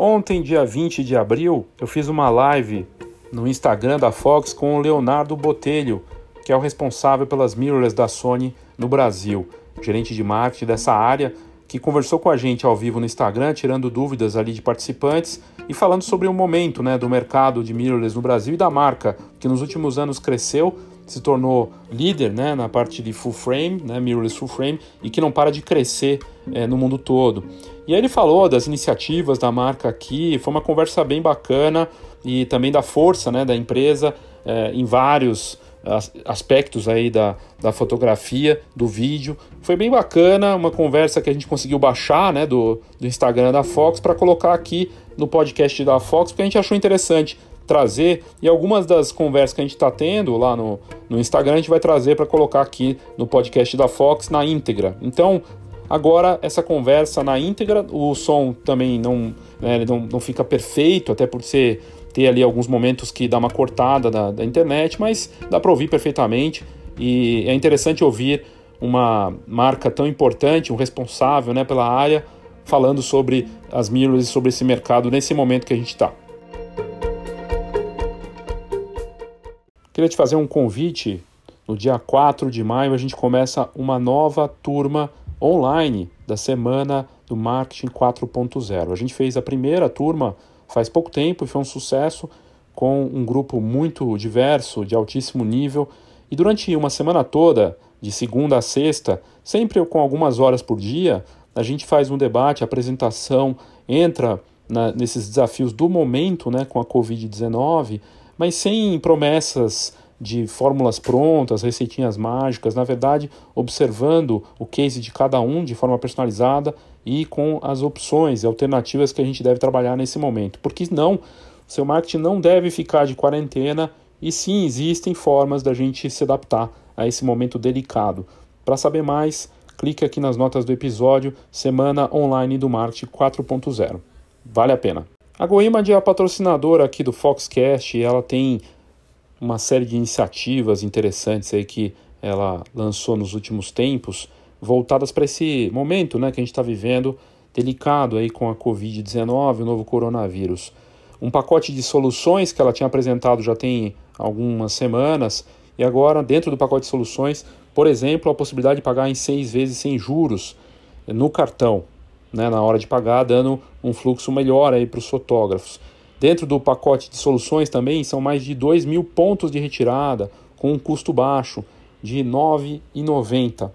Ontem, dia 20 de abril, eu fiz uma live no Instagram da Fox com o Leonardo Botelho, que é o responsável pelas mirrorless da Sony no Brasil, gerente de marketing dessa área, que conversou com a gente ao vivo no Instagram, tirando dúvidas ali de participantes e falando sobre o momento né, do mercado de mirrorless no Brasil e da marca, que nos últimos anos cresceu, se tornou líder né, na parte de full frame, né, mirrorless full frame, e que não para de crescer é, no mundo todo. E aí ele falou das iniciativas da marca aqui, foi uma conversa bem bacana e também da força né, da empresa é, em vários aspectos aí da, da fotografia, do vídeo. Foi bem bacana, uma conversa que a gente conseguiu baixar né, do, do Instagram da Fox para colocar aqui no podcast da Fox, porque a gente achou interessante trazer e algumas das conversas que a gente está tendo lá no, no Instagram a gente vai trazer para colocar aqui no podcast da Fox na íntegra. Então, agora essa conversa na íntegra, o som também não, né, não, não fica perfeito, até por ser ter ali alguns momentos que dá uma cortada da, da internet, mas dá para ouvir perfeitamente e é interessante ouvir uma marca tão importante, um responsável né, pela área, falando sobre as mirrors e sobre esse mercado nesse momento que a gente está. Queria te fazer um convite. No dia 4 de maio, a gente começa uma nova turma online da semana do Marketing 4.0. A gente fez a primeira turma faz pouco tempo e foi um sucesso com um grupo muito diverso, de altíssimo nível. E durante uma semana toda, de segunda a sexta, sempre com algumas horas por dia, a gente faz um debate, apresentação, entra na, nesses desafios do momento né, com a Covid-19, mas sem promessas de fórmulas prontas, receitinhas mágicas, na verdade, observando o case de cada um de forma personalizada e com as opções e alternativas que a gente deve trabalhar nesse momento. Porque não, seu marketing não deve ficar de quarentena e sim existem formas da gente se adaptar a esse momento delicado. Para saber mais, clique aqui nas notas do episódio Semana Online do Marketing 4.0. Vale a pena. A GoImage é a patrocinadora aqui do Foxcast e ela tem uma série de iniciativas interessantes aí que ela lançou nos últimos tempos voltadas para esse momento né, que a gente está vivendo delicado aí com a Covid-19, o novo coronavírus. Um pacote de soluções que ela tinha apresentado já tem algumas semanas e agora dentro do pacote de soluções, por exemplo, a possibilidade de pagar em seis vezes sem juros no cartão, né, na hora de pagar, dando um fluxo melhor para os fotógrafos. Dentro do pacote de soluções também são mais de 2 mil pontos de retirada com um custo baixo de R$ 9,90.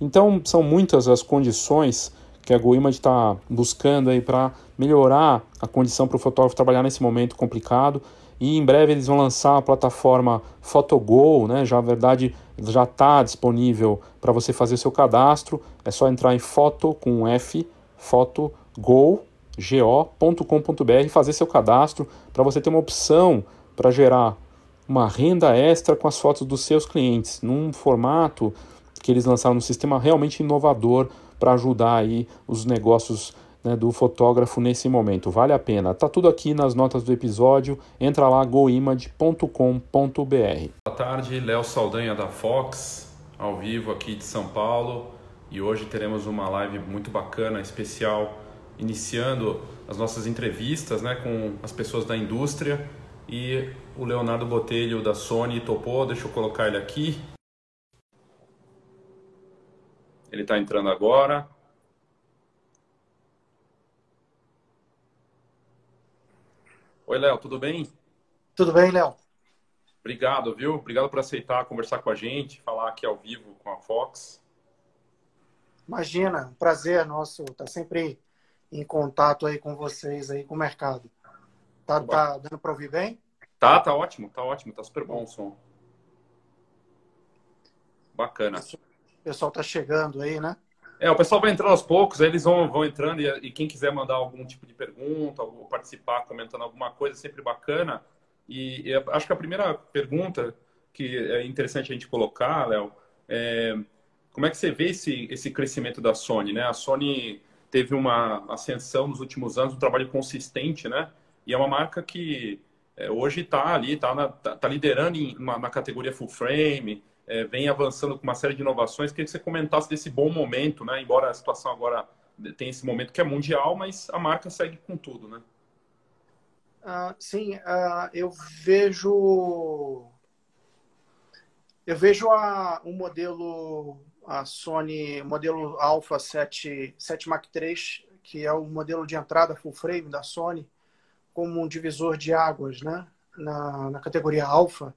Então, são muitas as condições que a GoImage está buscando aí para melhorar a condição para o fotógrafo trabalhar nesse momento complicado. E em breve eles vão lançar a plataforma PhotoGo, né? Já na verdade já está disponível para você fazer seu cadastro. É só entrar em foto com F, fotogo, go.com.br fazer seu cadastro para você ter uma opção para gerar uma renda extra com as fotos dos seus clientes num formato que eles lançaram um sistema realmente inovador para ajudar aí os negócios né, do fotógrafo nesse momento. Vale a pena. Tá tudo aqui nas notas do episódio. Entra lá goimage.com.br. Boa tarde, Léo Saldanha da Fox, ao vivo aqui de São Paulo. E hoje teremos uma live muito bacana, especial, iniciando as nossas entrevistas né, com as pessoas da indústria. E o Leonardo Botelho da Sony topou, deixa eu colocar ele aqui. Ele está entrando agora. Oi, Léo, tudo bem? Tudo bem, Léo. Obrigado, viu? Obrigado por aceitar conversar com a gente, falar aqui ao vivo com a Fox. Imagina, prazer nosso estar tá sempre em contato aí com vocês aí com o mercado. Tá, tá dando para ouvir bem? Tá, tá ótimo, tá ótimo, tá super bom o som. Bacana. Isso pessoal está chegando aí, né? É, o pessoal vai entrando aos poucos, eles vão, vão entrando e, e, quem quiser mandar algum tipo de pergunta ou participar comentando alguma coisa, é sempre bacana. E, e, acho que a primeira pergunta que é interessante a gente colocar, Léo, é como é que você vê esse, esse crescimento da Sony, né? A Sony teve uma ascensão nos últimos anos, um trabalho consistente, né? E é uma marca que é, hoje está ali, está tá, tá liderando em uma, na categoria full frame, é, vem avançando com uma série de inovações. Queria que você comentasse desse bom momento, né? Embora a situação agora tenha esse momento que é mundial, mas a marca segue com tudo, né? Uh, sim, uh, eu vejo eu vejo a, um modelo a Sony modelo Alpha 7, 7 Mark III, que é o modelo de entrada full frame da Sony, como um divisor de águas, né? Na, na categoria Alpha.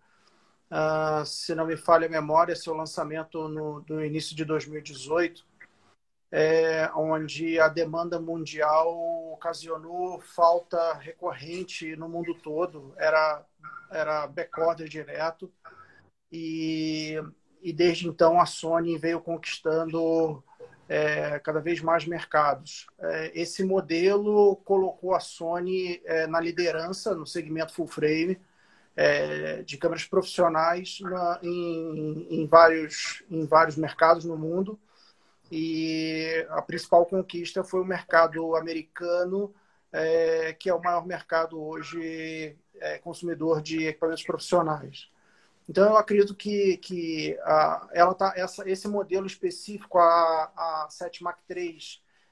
Uh, se não me falha a memória, seu lançamento no, no início de 2018, é, onde a demanda mundial ocasionou falta recorrente no mundo todo, era, era backorder direto, e, e desde então a Sony veio conquistando é, cada vez mais mercados. É, esse modelo colocou a Sony é, na liderança no segmento full frame, é, de câmeras profissionais na, em, em, vários, em vários mercados no mundo. E a principal conquista foi o mercado americano, é, que é o maior mercado hoje é, consumidor de equipamentos profissionais. Então, eu acredito que, que a, ela tá, essa, esse modelo específico, a, a 7 Mark III,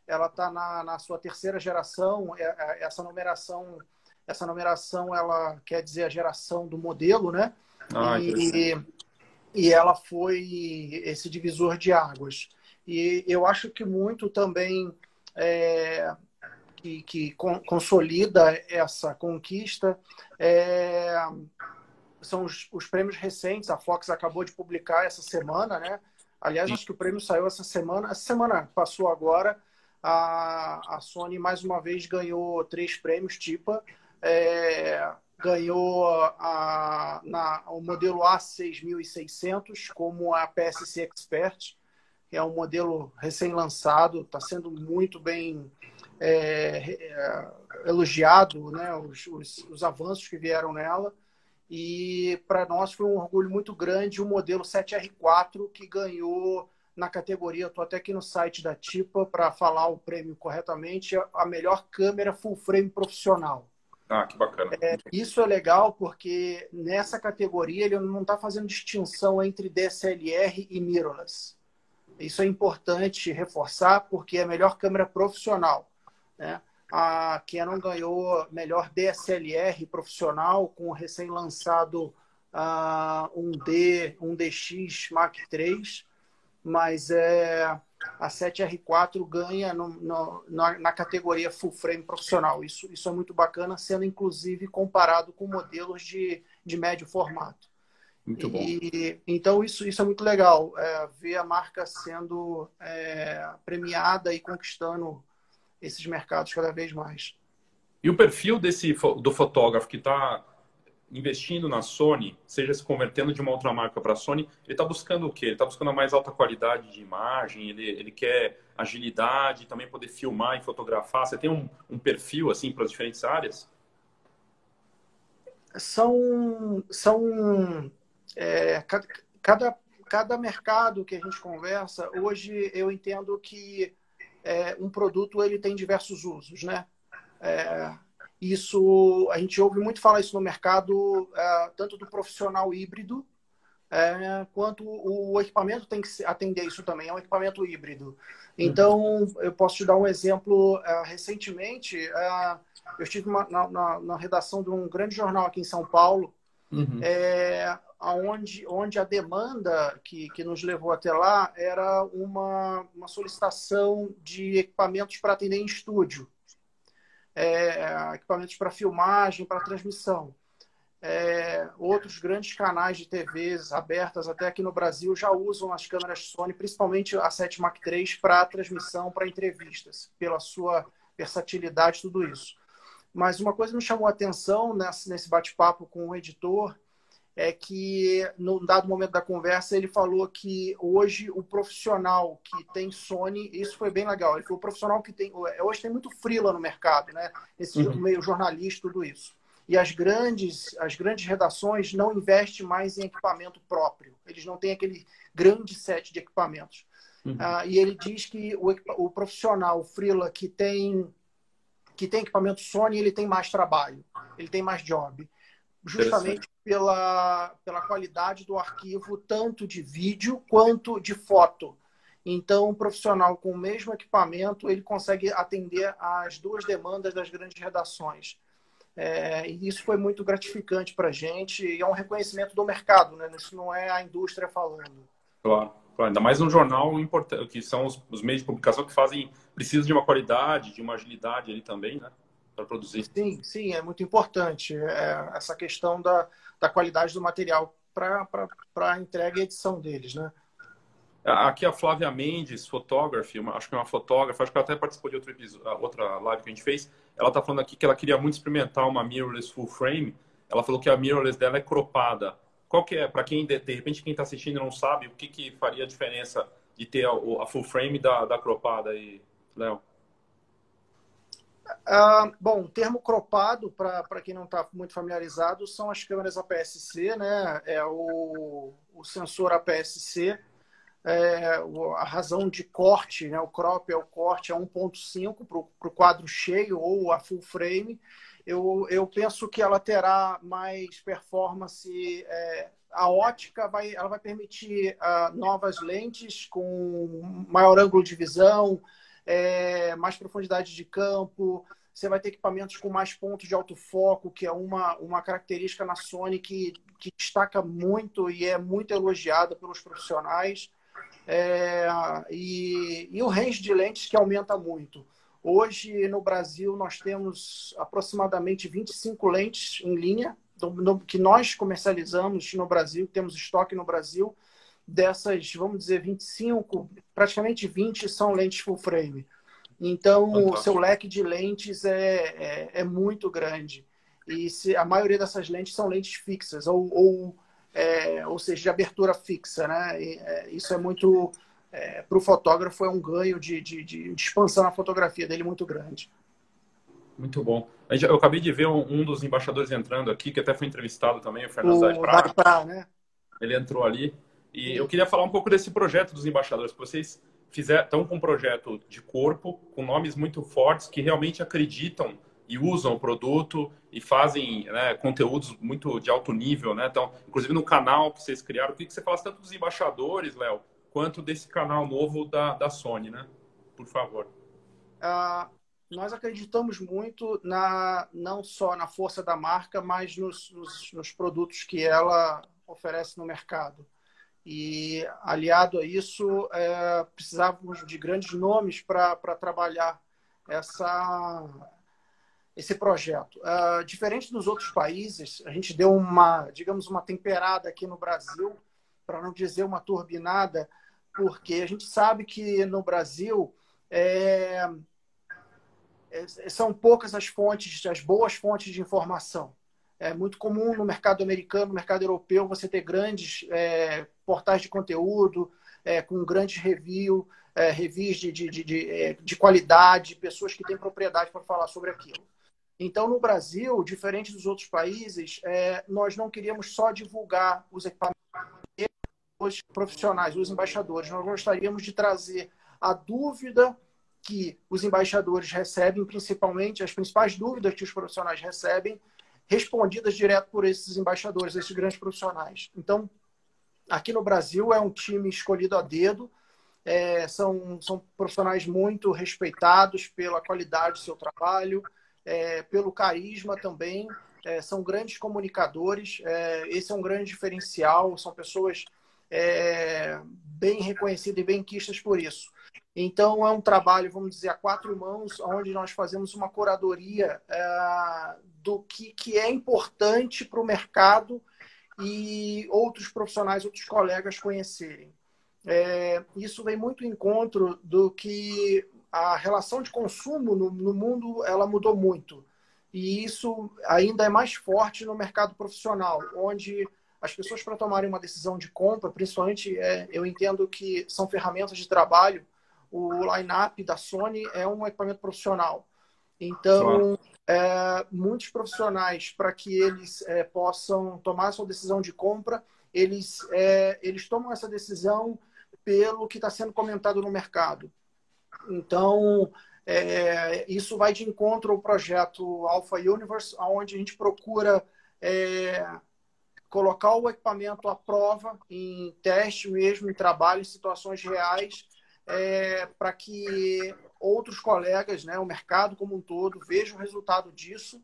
ela está na, na sua terceira geração. É, é, essa numeração essa numeração, ela quer dizer a geração do modelo, né? Ah, e, e ela foi esse divisor de águas. E eu acho que muito também é, que, que consolida essa conquista é, são os, os, prêmios recentes. A Fox acabou de publicar essa semana, né? Aliás, acho que o prêmio saiu essa semana. Essa semana passou agora. A, a Sony mais uma vez ganhou três prêmios TIPA é, ganhou a, na, o modelo A6600 como a PSC Expert, é um modelo recém-lançado, está sendo muito bem é, é, elogiado, né, os, os, os, avanços que vieram nela. E para nós foi um orgulho muito grande o modelo 7R4 que ganhou na categoria, estou até aqui no site da TIPA para falar o prêmio corretamente, a melhor câmera full frame profissional. Ah, que bacana. É, isso é legal porque nessa categoria ele não está fazendo distinção entre DSLR e mirrorless. Isso é importante reforçar porque é a melhor câmera profissional. Né? A Canon ganhou melhor DSLR profissional com o recém-lançado uh, um D, um DX Mark III, mas é a 7R4 ganha no, no, na, na, categoria full frame profissional. Isso, isso é muito bacana, sendo inclusive comparado com modelos de, de médio formato. Muito bom. E, então, isso, isso é muito legal, é, ver a marca sendo é, premiada e conquistando esses mercados cada vez mais. E o perfil desse do fotógrafo que está investindo na Sony, seja se convertendo de uma outra marca para a Sony, ele está buscando o quê? Ele está buscando a mais alta qualidade de imagem, ele, ele quer agilidade, também poder filmar e fotografar. Você tem um, um perfil assim para as diferentes áreas? São, são é, cada, cada, cada mercado que a gente conversa, hoje eu entendo que é, um produto ele tem diversos usos, né? É, isso, a gente ouve muito falar isso no mercado, é, tanto do profissional híbrido, é, quanto o equipamento tem que atender isso também, é um equipamento híbrido. Então, eu posso te dar um exemplo. É, recentemente, é, eu estive uma, na, na, na, redação de um grande jornal aqui em São Paulo, uhum. é, onde, onde a demanda que, que nos levou até lá era uma, uma solicitação de equipamentos para atender em estúdio é, equipamentos para filmagem, para transmissão. É, outros grandes canais de TVs abertas até aqui no Brasil já usam as câmeras Sony, principalmente a 7 Mark III, para transmissão, para entrevistas, pela sua versatilidade, tudo isso. Mas uma coisa me chamou a atenção nesse bate-papo com o editor é que, num dado momento da conversa, ele falou que hoje o profissional que tem Sony, isso foi bem legal, ele falou o profissional que tem. Hoje tem muito freela no mercado, né? Esse uhum. meio jornalista, tudo isso. E as grandes, as grandes redações não investem mais em equipamento próprio. Eles não têm aquele grande set de equipamentos. Uhum. Ah, e ele diz que o, o profissional, o freela, que tem, que tem equipamento Sony, ele tem mais trabalho, ele tem mais job justamente pela, pela qualidade do arquivo, tanto de vídeo quanto de foto. Então, um profissional com o mesmo equipamento, ele consegue atender às duas demandas das grandes redações. É, e isso foi muito gratificante para a gente e é um reconhecimento do mercado, né? Isso não é a indústria falando. Claro, claro. ainda mais um jornal importante, que são os, os, meios de publicação que fazem, precisam de uma qualidade, de uma agilidade ali também, né? Para produzir. Sim, sim, é muito importante é, essa questão da, da qualidade do material para a entrega e edição deles, né? Aqui a Flávia Mendes, uma, acho que é uma fotógrafa, acho que ela até participou de outro episódio, outra live que a gente fez. Ela está falando aqui que ela queria muito experimentar uma mirrorless full frame. Ela falou que a mirrorless dela é cropada. Qual que é, para quem de, de, repente quem está assistindo não sabe, o que, que faria a diferença de ter a, a full frame da, da cropada aí, Léo? Uh, bom, termo cropado, para quem não está muito familiarizado, são as câmeras APS-C, né? É o, o sensor APS-C é, a razão de corte, né, o crop é o corte a 1.5 para o quadro cheio ou a full frame, eu, eu penso que ela terá mais performance. É, a ótica vai, ela vai permitir uh, novas lentes com maior ângulo de visão, é, mais profundidade de campo. Você vai ter equipamentos com mais pontos de alto foco, que é uma, uma característica na Sony que, que destaca muito e é muito elogiada pelos profissionais é, e, e o range de lentes que aumenta muito. Hoje, no Brasil, nós temos aproximadamente 25 lentes em linha do, que nós comercializamos no Brasil, temos estoque no Brasil. Dessas, vamos dizer, 25, praticamente 20 são lentes full frame. Então, o seu leque de lentes é, é, é, muito grande. E se, a maioria dessas lentes são lentes fixas ou, ou é, ou seja, de abertura fixa. Né? E, é, isso é muito, é, para o fotógrafo, é um ganho de, de, de, expansão na fotografia dele muito grande. Muito bom. Eu acabei de ver um, um, dos embaixadores entrando aqui, que até foi entrevistado também, o Fernando o. Pra, né? Ele entrou ali. E eu queria falar um pouco desse projeto dos embaixadores. Vocês fizer, estão com um projeto de corpo, com nomes muito fortes, que realmente acreditam e usam o produto e fazem né, conteúdos muito de alto nível, né? Então, inclusive no canal que vocês criaram, queria que você falasse tanto dos embaixadores, Léo, quanto desse canal novo da, da Sony, né? Por favor. Uh, nós acreditamos muito na não só na força da marca, mas nos, nos, nos produtos que ela oferece no mercado. E aliado a isso, é, precisávamos de grandes nomes para trabalhar essa esse projeto. Uh, diferente dos outros países, a gente deu uma, digamos, uma temperada aqui no Brasil, para não dizer uma turbinada, porque a gente sabe que no Brasil é, é, são poucas as fontes, as boas fontes de informação. É muito comum no mercado americano, no mercado europeu, você ter grandes é, portais de conteúdo, é, com grandes review, é, reviews de, de, de, é, de qualidade, pessoas que têm propriedade para falar sobre aquilo. Então, no Brasil, diferente dos outros países, é, nós não queríamos só divulgar os equipamentos os profissionais, os embaixadores. Nós gostaríamos de trazer a dúvida que os embaixadores recebem, principalmente as principais dúvidas que os profissionais recebem, respondidas direto por esses embaixadores, esses grandes profissionais. Então, aqui no Brasil é um time escolhido a dedo, é, são, são profissionais muito respeitados pela qualidade do seu trabalho, é, pelo carisma também. É, são grandes comunicadores, é, esse é um grande diferencial, são pessoas é, bem reconhecidas e bem quistas por isso. Então, é um trabalho, vamos dizer, a quatro mãos, onde nós fazemos uma curadoria é, do que, que é importante para o mercado e outros profissionais, outros colegas conhecerem. É, isso vem muito em encontro do que a relação de consumo no, no, mundo ela mudou muito. E isso ainda é mais forte no mercado profissional, onde as pessoas, para tomarem uma decisão de compra, principalmente, é, eu entendo que são ferramentas de trabalho, o line-up da Sony é um equipamento profissional. Então, é, muitos profissionais, para que eles é, possam tomar sua decisão de compra, eles, é, eles tomam essa decisão pelo que está sendo comentado no mercado. Então, é, isso vai de encontro ao projeto Alpha Universe, onde a gente procura é, colocar o equipamento à prova, em teste mesmo, em trabalho, em situações reais, é, para que outros colegas, né, o mercado como um todo, vejam o resultado disso.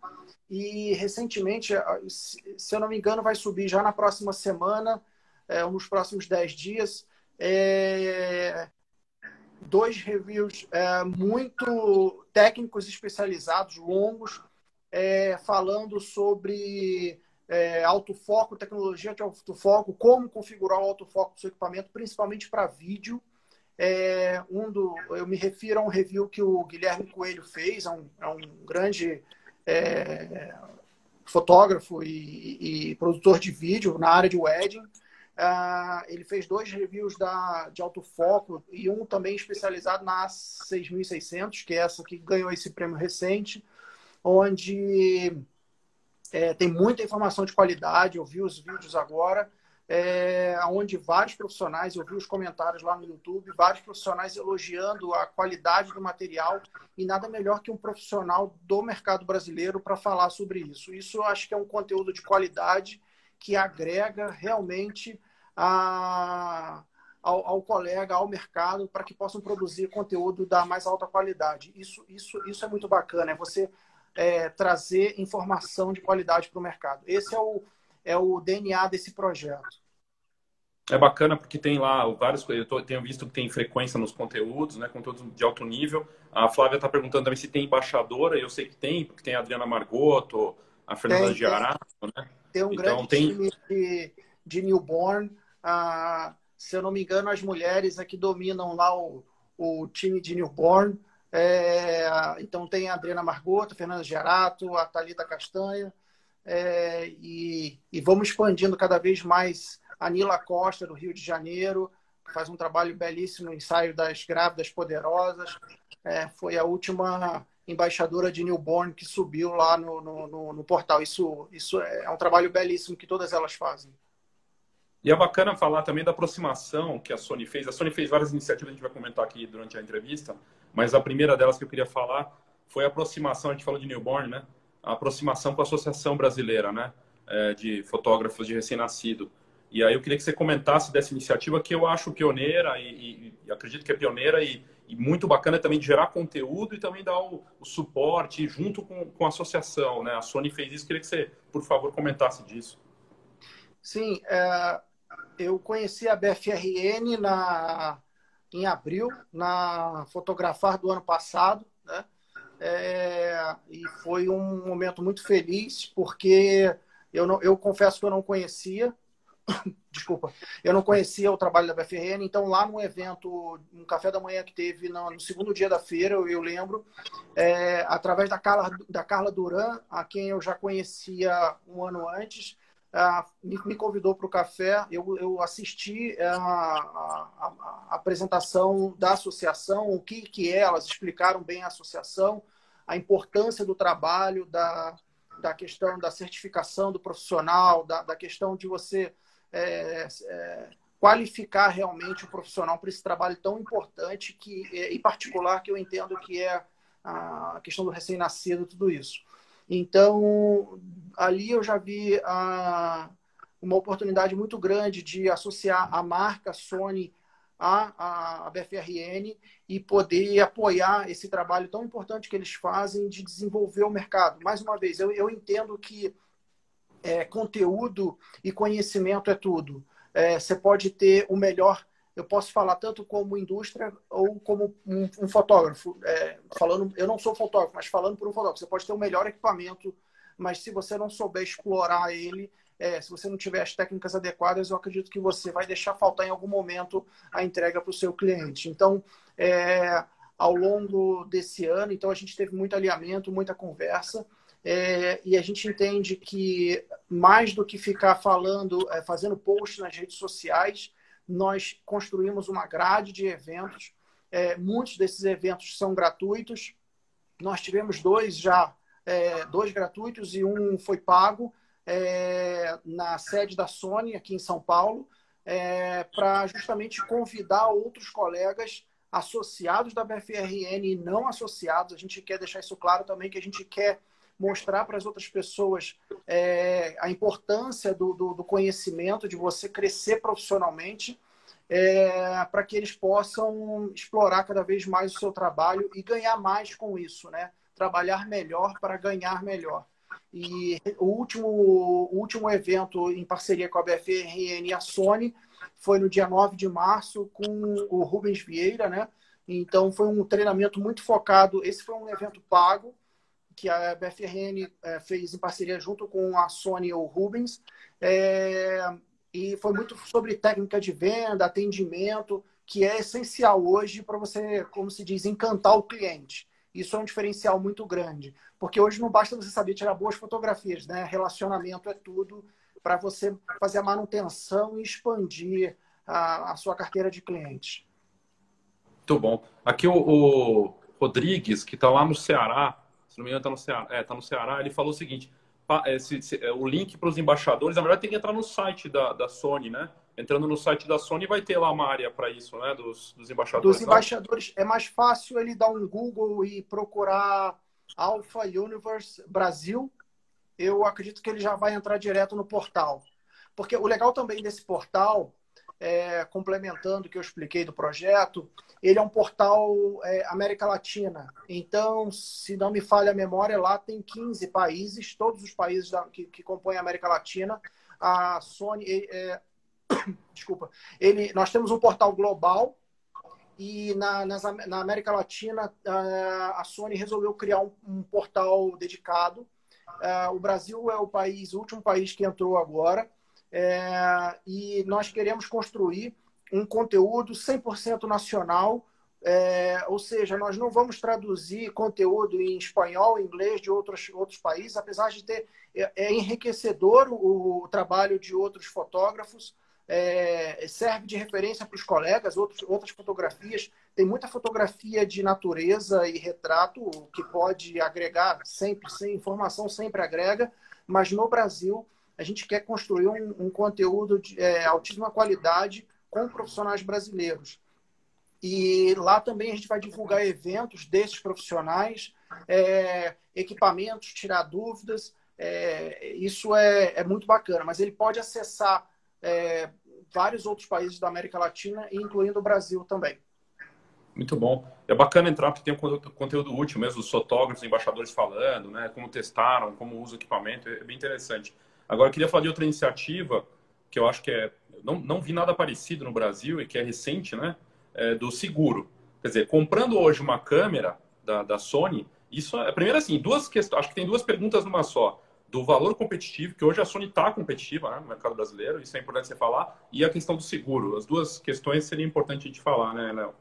E recentemente, se eu não me engano, vai subir já na próxima semana, é, nos próximos 10 dias, é, dois reviews é, muito técnicos especializados, longos, é, falando sobre é, autofoco, tecnologia de autofoco, como configurar o autofoco do seu equipamento, principalmente para vídeo. É, um do, eu me refiro a um review que o Guilherme Coelho fez, é um, é um grande é, fotógrafo e, e, produtor de vídeo na área de wedding. Uh, ele fez dois reviews da, de autofoco e um também especializado na 6600, que é essa que ganhou esse prêmio recente, onde é, tem muita informação de qualidade. Eu vi os vídeos agora é, onde vários profissionais, eu vi os comentários lá no YouTube, vários profissionais elogiando a qualidade do material e nada melhor que um profissional do mercado brasileiro para falar sobre isso. Isso eu acho que é um conteúdo de qualidade que agrega realmente a, ao, ao colega, ao mercado, para que possam produzir conteúdo da mais alta qualidade. Isso, isso, isso é muito bacana, é você é, trazer informação de qualidade para o mercado. Esse é o, é o DNA desse projeto. É bacana porque tem lá vários. Eu tô, tenho visto que tem frequência nos conteúdos, né? Conteúdos de alto nível. A Flávia está perguntando também se tem embaixadora. Eu sei que tem, porque tem a Adriana Margoto, a Fernanda tem, Giarato, né? Tem um então, grande tem... time de, de newborn. Ah, se eu não me engano, as mulheres aqui dominam lá o, o time de newborn. É, então tem a Adriana Margoto, a Fernanda Giarato, a Thalita Castanha é, e, e, vamos expandindo cada vez mais. A Nila Costa, do Rio de Janeiro, faz um trabalho belíssimo no ensaio das grávidas poderosas. É, foi a última embaixadora de newborn que subiu lá no, no, no, no, portal. Isso, isso é um trabalho belíssimo que todas elas fazem. E é bacana falar também da aproximação que a Sony fez. A Sony fez várias iniciativas, a gente vai comentar aqui durante a entrevista, mas a primeira delas que eu queria falar foi a aproximação, a gente falou de newborn, né? A aproximação com a Associação Brasileira né, é, de Fotógrafos de Recém-Nascido. E aí eu queria que você comentasse dessa iniciativa que eu acho pioneira e, e, acredito que é pioneira e, e, muito bacana também de gerar conteúdo e também dar o, o suporte junto com, com a associação. Né? A Sony fez isso, queria que você, por favor, comentasse disso. Sim, é, eu conheci a BFRN na, em abril, na Fotografar do ano passado, né? É, e foi um momento muito feliz, porque eu, não, eu confesso que eu não conhecia, desculpa, eu não conhecia o trabalho da BFRN, então lá no evento, um café da manhã que teve no, no segundo dia da feira, eu, eu lembro, é, através da Carla, da Carla Duran, a quem eu já conhecia um ano antes, me, me, convidou para o café, eu, eu assisti a, a, a, apresentação da associação, o que, que é, elas explicaram bem a associação, a importância do trabalho, da, da questão da certificação do profissional, da, da questão de você é, é, qualificar realmente o profissional para esse trabalho tão importante, que, em particular, que eu entendo que é a questão do recém-nascido, tudo isso. Então, ali eu já vi a, uma oportunidade muito grande de associar a marca Sony à, à BFRN e poder apoiar esse trabalho tão importante que eles fazem de desenvolver o mercado. Mais uma vez, eu, eu entendo que é, conteúdo e conhecimento é tudo. É, você pode ter o melhor, eu posso falar tanto como indústria ou como um, um fotógrafo. É, falando, eu não sou fotógrafo, mas falando por um fotógrafo, você pode ter o melhor equipamento, mas se você não souber explorar ele, é, se você não tiver as técnicas adequadas, eu acredito que você vai deixar faltar em algum momento a entrega para o seu cliente. Então, é, ao longo desse ano, então a gente teve muito alinhamento, muita conversa. É, e a gente entende que mais do que ficar falando, é, fazendo posts nas redes sociais, nós construímos uma grade de eventos. É, muitos desses eventos são gratuitos. Nós tivemos dois já, é, dois gratuitos e um foi pago é, na sede da Sony, aqui em São Paulo, é, para justamente convidar outros colegas associados da BFRN e não associados. A gente quer deixar isso claro também, que a gente quer mostrar para as outras pessoas é, a importância do, do, do, conhecimento, de você crescer profissionalmente. é, para que eles possam explorar cada vez mais o seu trabalho e ganhar mais com isso, né? Trabalhar melhor para ganhar melhor. E o último, o último evento em parceria com a BFRN e a Sony foi no dia 9 de março com o Rubens Vieira, né? Então foi um treinamento muito focado. Esse foi um evento pago que a BFRN é, fez em parceria junto com a Sony e o Rubens. É, e foi muito sobre técnica de venda, atendimento, que é essencial hoje para você, como se diz, encantar o cliente. Isso é um diferencial muito grande, porque hoje não basta você saber tirar boas fotografias, né? Relacionamento é tudo para você fazer a manutenção e expandir a, a, sua carteira de clientes. Muito bom. Aqui o, o Rodrigues, que está lá no Ceará, se não me engano está no Ceará, é, tá no Ceará, ele falou o seguinte, esse, esse, é, o link para os embaixadores, na verdade tem que entrar no site da, da Sony, né? Entrando no site da Sony vai ter lá uma área para isso, né? Dos, dos embaixadores. Dos embaixadores, é mais fácil ele dar um Google e procurar Alpha Universe Brasil. Eu acredito que ele já vai entrar direto no portal. Porque o legal também desse portal é, complementando o que eu expliquei do projeto, ele é um portal é, América Latina. Então, se não me falha a memória, lá tem 15 países, todos os países da, que, que, compõem a América Latina. A Sony, é, desculpa, ele, nós temos um portal global e na, nas, na América Latina a, a Sony resolveu criar um, um portal dedicado. o Brasil é o país, o último país que entrou agora. É, e nós queremos construir um conteúdo 100% nacional, é, ou seja, nós não vamos traduzir conteúdo em espanhol, inglês de outros, outros países, apesar de ter. É, é enriquecedor o, o, trabalho de outros fotógrafos, é, serve de referência para os colegas, outros, outras fotografias. Tem muita fotografia de natureza e retrato que pode agregar sempre, sem informação sempre agrega, mas no Brasil a gente quer construir um, um conteúdo de é, altíssima qualidade com profissionais brasileiros. E lá também a gente vai divulgar eventos desses profissionais, é, equipamentos, tirar dúvidas. É, isso é, é, muito bacana, mas ele pode acessar é, vários outros países da América Latina, incluindo o Brasil também. Muito bom. É bacana entrar porque tem um conteúdo útil mesmo, os fotógrafos, embaixadores falando, né, como testaram, como usa o equipamento, é bem interessante. Agora, eu queria falar de outra iniciativa que eu acho que é. Não, não vi nada parecido no Brasil e que é recente, né? É do seguro. Quer dizer, comprando hoje uma câmera da, da Sony, isso é. Primeiro, assim, duas questões. Acho que tem duas perguntas numa só. Do valor competitivo, que hoje a Sony está competitiva né, no mercado brasileiro, isso é importante você falar, e a questão do seguro. As duas questões seria importante a gente falar, né, Léo?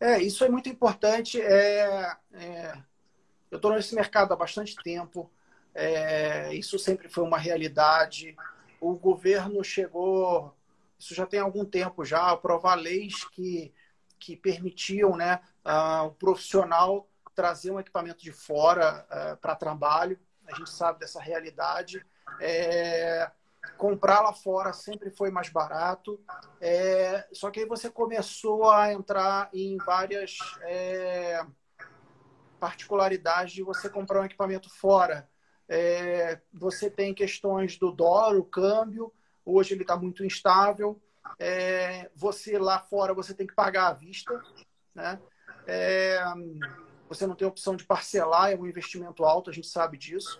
É, isso é muito importante. É, é... Eu estou nesse mercado há bastante tempo. É, isso sempre foi uma realidade. O governo chegou, isso já tem algum tempo já, a aprovar leis que, que permitiam né, uh, profissional trazer um equipamento de fora uh, para trabalho. A gente sabe dessa realidade. É, comprar lá fora sempre foi mais barato. É, só que aí você começou a entrar em várias é, particularidades de você comprar um equipamento fora. É, você tem questões do dólar, o câmbio, hoje ele está muito instável. É, você lá fora você tem que pagar à vista, né? Você não tem opção de parcelar, é um investimento alto, a gente sabe disso.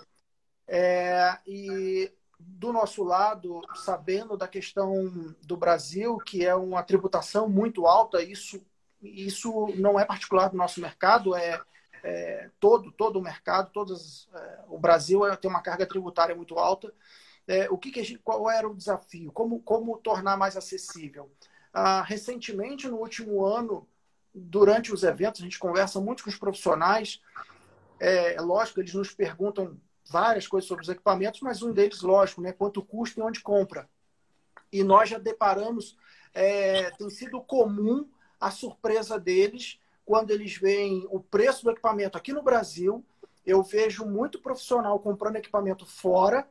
É, e do nosso lado, sabendo da questão do Brasil, que é uma tributação muito alta, isso, isso não é particular do nosso mercado, é, é, todo, todo o mercado, todas, é, o Brasil é, tem uma carga tributária muito alta. É, o que, que gente, qual era o desafio? Como, como tornar mais acessível? Ah, recentemente, no último ano, durante os eventos, a gente conversa muito com os profissionais. É, é, lógico, eles nos perguntam várias coisas sobre os equipamentos, mas um deles, lógico, né, quanto custa e onde compra. E nós já deparamos, é, tem sido comum a surpresa deles quando eles veem o preço do equipamento aqui no Brasil, eu vejo muito profissional comprando equipamento fora,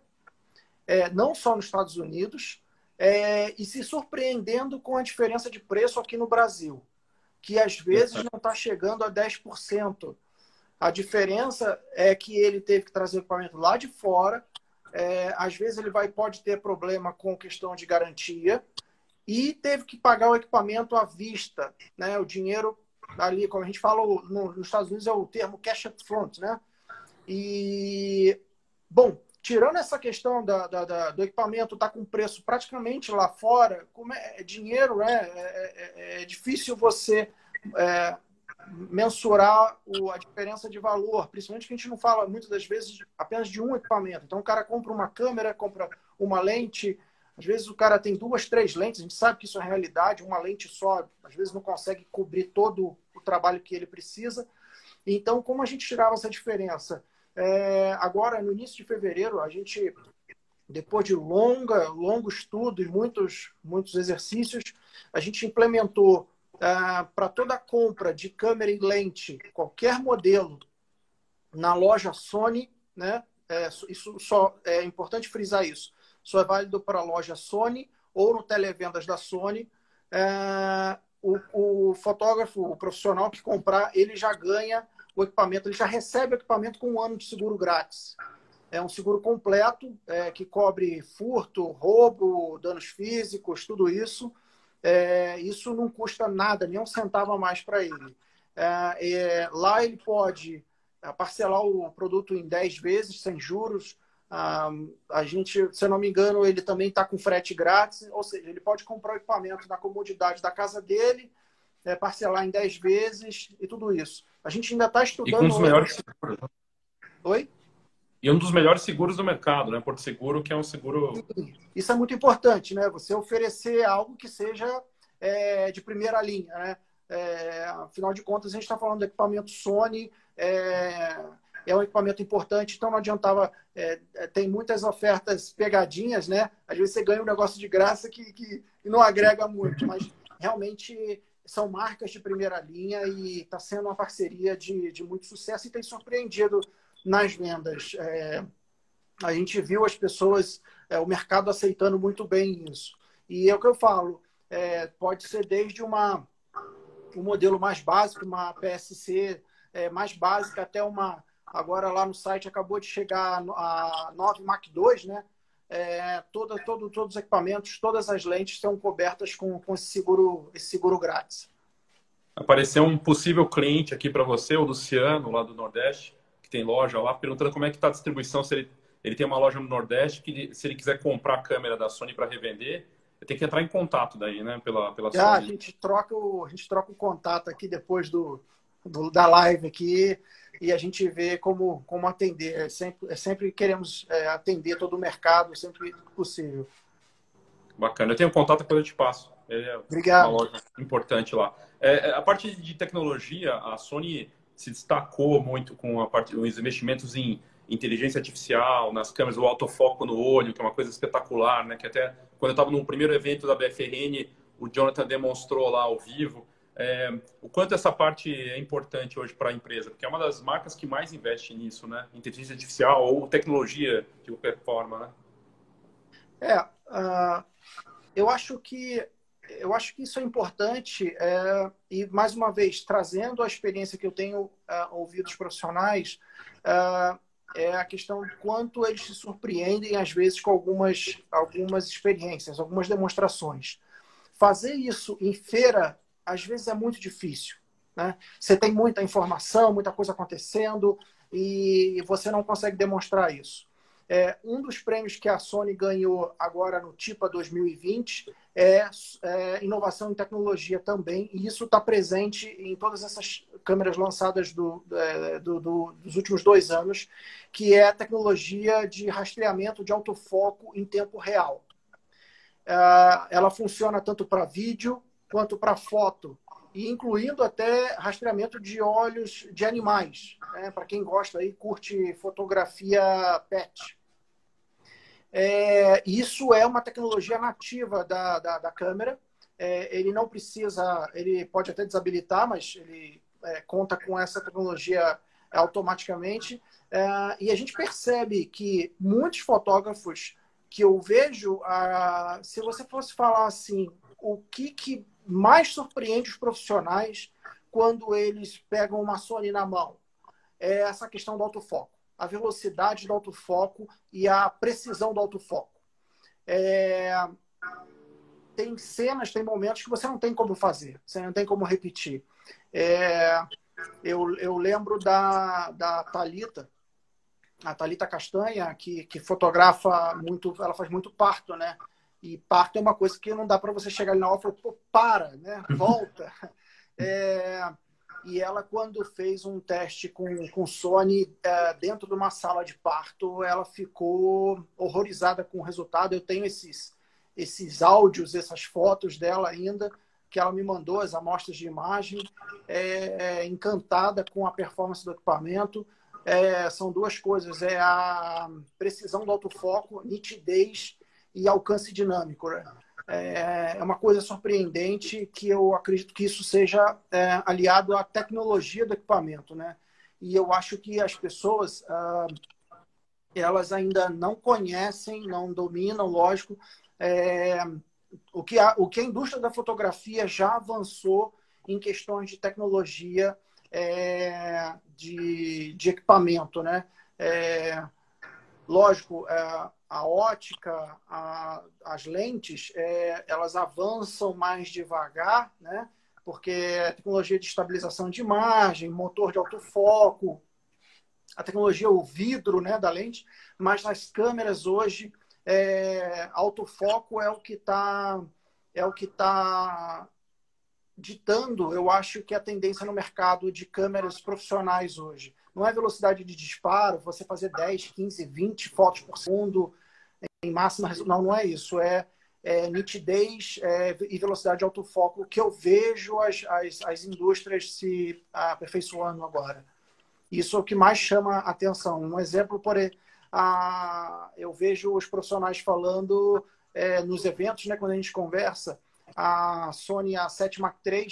é, não só nos Estados Unidos, é, e se surpreendendo com a diferença de preço aqui no Brasil, que às vezes não está chegando a 10%. A diferença é que ele teve que trazer o equipamento lá de fora, é, às vezes ele vai, pode ter problema com questão de garantia, e teve que pagar o equipamento à vista, né? O dinheiro ali, como a gente fala no, nos Estados Unidos, é o termo cash up front, né? E, bom, tirando essa questão da, da, da do equipamento estar tá com preço praticamente lá fora, como é, é dinheiro, né? É, é, é, é difícil você é, mensurar o, a diferença de valor, principalmente que a gente não fala muitas das vezes apenas de um equipamento. Então o cara compra uma câmera, compra uma lente, às vezes o cara tem duas, três lentes, a gente sabe que isso é realidade, uma lente só, às vezes não consegue cobrir todo o trabalho que ele precisa. Então, como a gente tirava essa diferença? É, agora, no início de fevereiro, a gente, depois de longa, longo estudo e muitos, muitos exercícios, a gente implementou ah, para toda compra de câmera e lente, qualquer modelo, na loja Sony, né? É, isso só é importante frisar isso. Só é válido para a loja Sony ou no televendas da Sony. É, o, o, fotógrafo, o profissional que comprar, ele já ganha o equipamento, ele já recebe o equipamento com um ano de seguro grátis. É um seguro completo é, que cobre furto, roubo, danos físicos, tudo isso é, isso não custa nada, nem um centavo a mais para ele. É, é, lá ele pode é, parcelar o produto em 10 vezes, sem juros. Ah, a gente, se eu não me engano, ele também está com frete grátis, ou seja, ele pode comprar o equipamento na comodidade da casa dele, é, parcelar em 10 vezes e tudo isso. A gente ainda está estudando. E com os melhores seguros. Né? Oi? E um dos melhores seguros do mercado, né? Porto Seguro, que é um seguro. Isso é muito importante, né? Você oferecer algo que seja é, de primeira linha, né? É, afinal de contas, a gente está falando do equipamento Sony, é, é um equipamento importante, então não adiantava. É, é, tem muitas ofertas pegadinhas, né? Às vezes você ganha um negócio de graça que, que não agrega muito, mas realmente são marcas de primeira linha e está sendo uma parceria de, de muito sucesso e tem surpreendido nas vendas. É, a gente viu as pessoas, é, o mercado aceitando muito bem isso. E é o que eu falo, é, pode ser desde uma, um modelo mais básico, uma PSC é, mais básica, até uma. Agora lá no site acabou de chegar a 9 Mark II, né? É, toda, todo, todos os equipamentos, todas as lentes são cobertas com, com esse, seguro, esse seguro grátis. Apareceu um possível cliente aqui para você, o Luciano, lá do Nordeste, que tem loja lá, perguntando como é que está a distribuição, se ele, ele tem uma loja no Nordeste, que se ele quiser comprar a câmera da Sony para revender, tem que entrar em contato daí, né? Pela, pela ah, a gente troca o A gente troca o contato aqui depois do, do, da live aqui e a gente vê como, como atender. É sempre, é sempre queremos é, atender todo o mercado, sempre possível. Bacana. Eu tenho contato depois eu te passo. É Obrigado. uma loja importante lá. É, é, a parte de tecnologia, a Sony se destacou muito com a parte, os investimentos em inteligência artificial, nas câmeras, o autofoco no olho, que é uma coisa espetacular, né? Que até quando eu estava no primeiro evento da BFRN, o Jonathan demonstrou lá ao vivo é, o quanto essa parte é importante hoje para a empresa, porque é uma das marcas que mais investe nisso, né? Inteligência artificial ou tecnologia de qualquer forma, né? É, uh, eu acho que eu acho que isso é importante é, e mais uma vez trazendo a experiência que eu tenho uh, ouvido dos profissionais, uh, é a questão de quanto eles se surpreendem, às vezes, com algumas, algumas experiências, algumas demonstrações. Fazer isso em feira, às vezes, é muito difícil. Né? Você tem muita informação, muita coisa acontecendo, e você não consegue demonstrar isso. É, um dos prêmios que a Sony ganhou agora no TIPA 2020 é, é inovação em tecnologia também, e isso está presente em todas essas câmeras lançadas do, é, do, do, dos últimos dois anos, que é tecnologia de rastreamento de autofoco em tempo real. É, ela funciona tanto para vídeo quanto para foto, e incluindo até rastreamento de olhos de animais, né? para quem gosta aí, curte fotografia pet. É, isso é uma tecnologia nativa da, da, da câmera. É, ele não precisa, ele pode até desabilitar, mas ele é, conta com essa tecnologia automaticamente. É, e a gente percebe que muitos fotógrafos que eu vejo, a, se você fosse falar assim, o que, que mais surpreende os profissionais quando eles pegam uma Sony na mão? É essa questão do autofoco. A velocidade do autofoco e a precisão do autofoco. É, tem cenas, tem momentos que você não tem como fazer, você não tem como repetir. É, eu, eu lembro da, da Talita, a Talita Castanha, que, que fotografa muito, ela faz muito parto, né? E parto é uma coisa que não dá para você chegar ali na hora e falar, pô, para, né? Volta. É, e ela, quando fez um teste com, com Sony é, dentro de uma sala de parto, ela ficou horrorizada com o resultado. Eu tenho esses, esses áudios, essas fotos dela ainda, que ela me mandou, as amostras de imagem, é, é, encantada com a performance do equipamento. É, são duas coisas, é a precisão do autofoco, nitidez e alcance dinâmico. Né? É, é uma coisa surpreendente que eu acredito que isso seja é, aliado à tecnologia do equipamento, né? E eu acho que as pessoas ah, elas ainda não conhecem, não dominam, lógico, é, o, que a, o que a indústria da fotografia já avançou em questões de tecnologia é, de, de equipamento, né? É, lógico, é, a ótica, a, as lentes, é, elas avançam mais devagar, né? Porque a tecnologia de estabilização de imagem, motor de autofoco, a tecnologia, o vidro né, da lente, mas as câmeras hoje, é, autofoco é o que está é o que está ditando, eu acho que a tendência no mercado de câmeras profissionais hoje. Não é velocidade de disparo, você fazer 10, 15, 20 fotos por segundo em máxima resolução. Não, não é isso. É, é nitidez é, e velocidade de autofoco que eu vejo as, as, as indústrias se aperfeiçoando agora. Isso é o que mais chama a atenção. Um exemplo, por a, eu vejo os profissionais falando é, nos eventos, né, quando a gente conversa, a Sony A7 Mark III,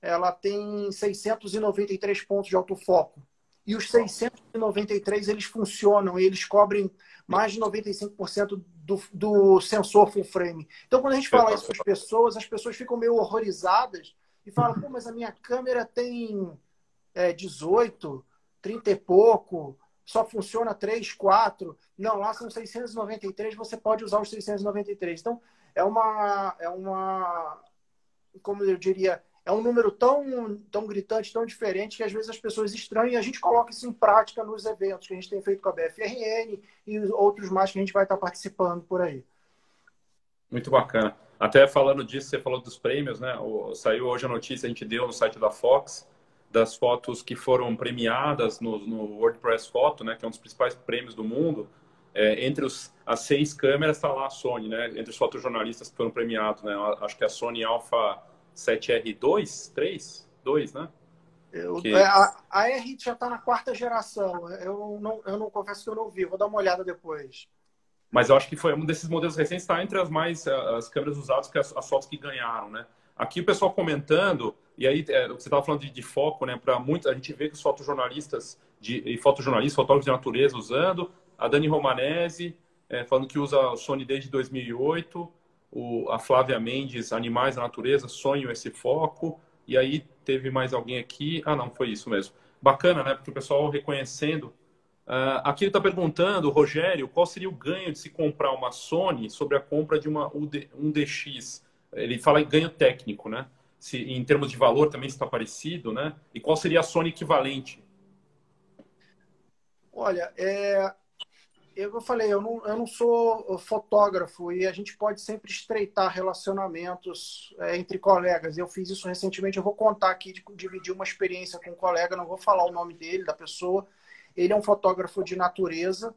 ela tem 693 pontos de autofoco. E os 693 eles funcionam, eles cobrem mais de 95% do, do sensor full frame. Então, quando a gente fala isso para as pessoas, as pessoas ficam meio horrorizadas e falam: pô, mas a minha câmera tem é, 18, 30 e pouco, só funciona 3, 4. Não, lá são 693, você pode usar os 693. Então, é uma, é uma como eu diria, é um número tão, tão gritante, tão diferente, que às vezes as pessoas estranham e a gente coloca isso em prática nos eventos que a gente tem feito com a BFRN e outros mais que a gente vai estar participando por aí. Muito bacana. Até falando disso, você falou dos prêmios, né? Saiu hoje a notícia, a gente deu no site da Fox, das fotos que foram premiadas no, no WordPress Photo, né? Que é um dos principais prêmios do mundo. É, entre os, as seis câmeras está lá a Sony, né? Entre os fotojornalistas que foram premiados, né? Acho que é a Sony Alpha 7R2, 3, 2, né? Eu, que... É, a, a, R já está na quarta geração. Eu não, eu não confesso que eu não vi. Vou dar uma olhada depois. Mas eu acho que foi um desses modelos recentes está entre as mais as câmeras usadas que as, as, fotos que ganharam, né? Aqui o pessoal comentando e aí é, você estava falando de, de, foco, né? Para muitos a gente vê que os fotojornalistas de, e fotojornalistas, fotógrafos de natureza usando. A Dani Romanese é, falando que usa o Sony desde 2008 o, a Flávia Mendes, Animais da Natureza, Sonho esse foco. E aí teve mais alguém aqui. Ah, não, foi isso mesmo. Bacana, né? Porque o pessoal reconhecendo. Uh, aqui ele está perguntando, Rogério, qual seria o ganho de se comprar uma Sony sobre a compra de uma UD, um DX? Ele fala em ganho técnico, né? Se, em termos de valor também está parecido, né? E qual seria a Sony equivalente? Olha, é, eu falei, eu não, eu não sou fotógrafo e a gente pode sempre estreitar relacionamentos é, entre colegas. Eu fiz isso recentemente, eu vou contar aqui, de, dividir uma experiência com um colega, não vou falar o nome dele, da pessoa. Ele é um fotógrafo de natureza.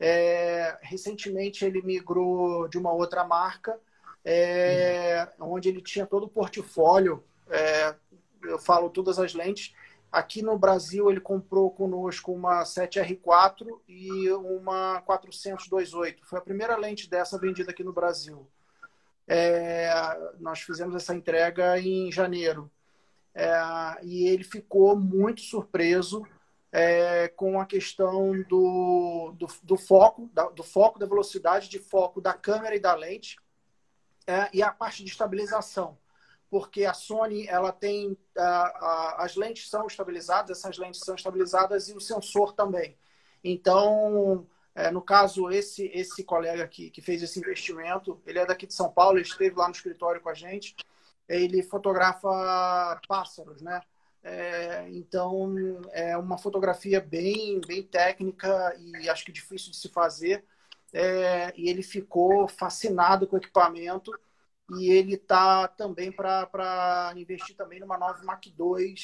É, recentemente ele migrou de uma outra marca, é, uhum. onde ele tinha todo o portfólio, eu falo todas as lentes, Aqui no Brasil, ele comprou conosco uma 7R4 e uma 428. Foi a primeira lente dessa vendida aqui no Brasil. É, nós fizemos essa entrega em janeiro. É, e ele ficou muito surpreso é, com a questão do, do, do foco, da, do foco, da velocidade de foco da câmera e da lente, é, e a parte de estabilização porque a Sony ela tem as lentes são estabilizadas, essas lentes são estabilizadas e o sensor também. Então É, no caso, esse, esse colega que, que fez esse investimento, ele é daqui de São Paulo, ele esteve lá no escritório com a gente. Ele fotografa pássaros, né? É, então, é uma fotografia bem, bem técnica e acho que difícil de se fazer. É, e ele ficou fascinado com o equipamento e ele está também para investir também numa 9 Mark II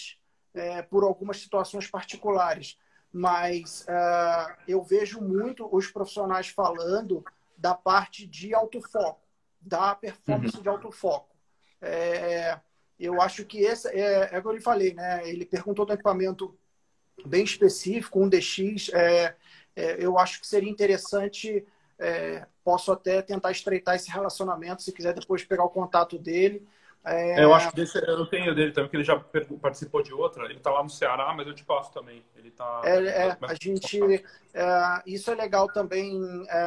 é, por algumas situações particulares. Mas uh, eu vejo muito os profissionais falando da parte de autofoco, da performance uhum. de autofoco. É, eu acho que esse é, é o que eu lhe falei, né? Ele perguntou do equipamento bem específico, um DX. É, é, eu acho que seria interessante. É, posso até tentar estreitar esse relacionamento, se quiser depois pegar o contato dele. É... Eu acho que desse, eu tenho dele também, porque ele já participou de outra. Ele está lá no Ceará, mas eu te passo também. Ele tá. É, é a gente, é, isso é legal também, é,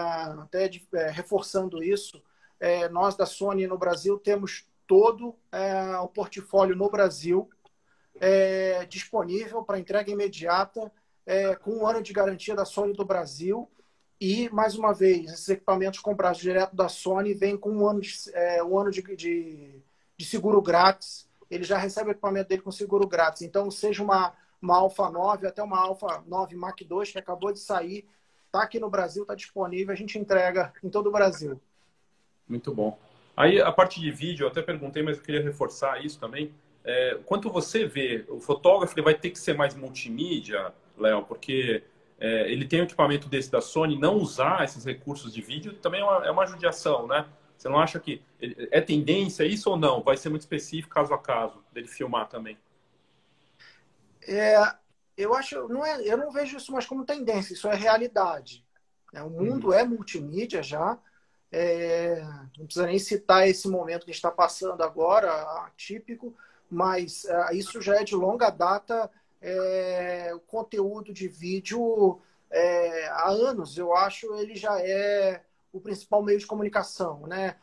até de, reforçando isso. nós da Sony no Brasil temos todo é, o portfólio no Brasil é, disponível para entrega imediata, é, com um ano de garantia da Sony do Brasil. E, mais uma vez, esses equipamentos comprados direto da Sony vêm com um ano de, é, um ano de, de, de, seguro grátis. Ele já recebe o equipamento dele com seguro grátis. Então, seja uma, uma Alpha 9, até uma Alpha 9 Mark II, que acabou de sair, está aqui no Brasil, está disponível, a gente entrega em todo o Brasil. Muito bom. Aí, a parte de vídeo, eu até perguntei, mas eu queria reforçar isso também. É, quanto você vê, o fotógrafo ele vai ter que ser mais multimídia, Léo, porque é, ele tem um equipamento desse da Sony, não usar esses recursos de vídeo também é uma, é uma judiação, né? Você não acha que é tendência isso ou não? Vai ser muito específico caso a caso dele filmar também? É, eu acho, não é, eu não vejo isso mais como tendência, isso é realidade. Né? O mundo uhum. é multimídia já. É, não precisa nem citar esse momento que está passando agora, atípico, mas é, isso já é de longa data é, o conteúdo de vídeo é, há anos, eu acho, ele já é o principal meio de comunicação, né?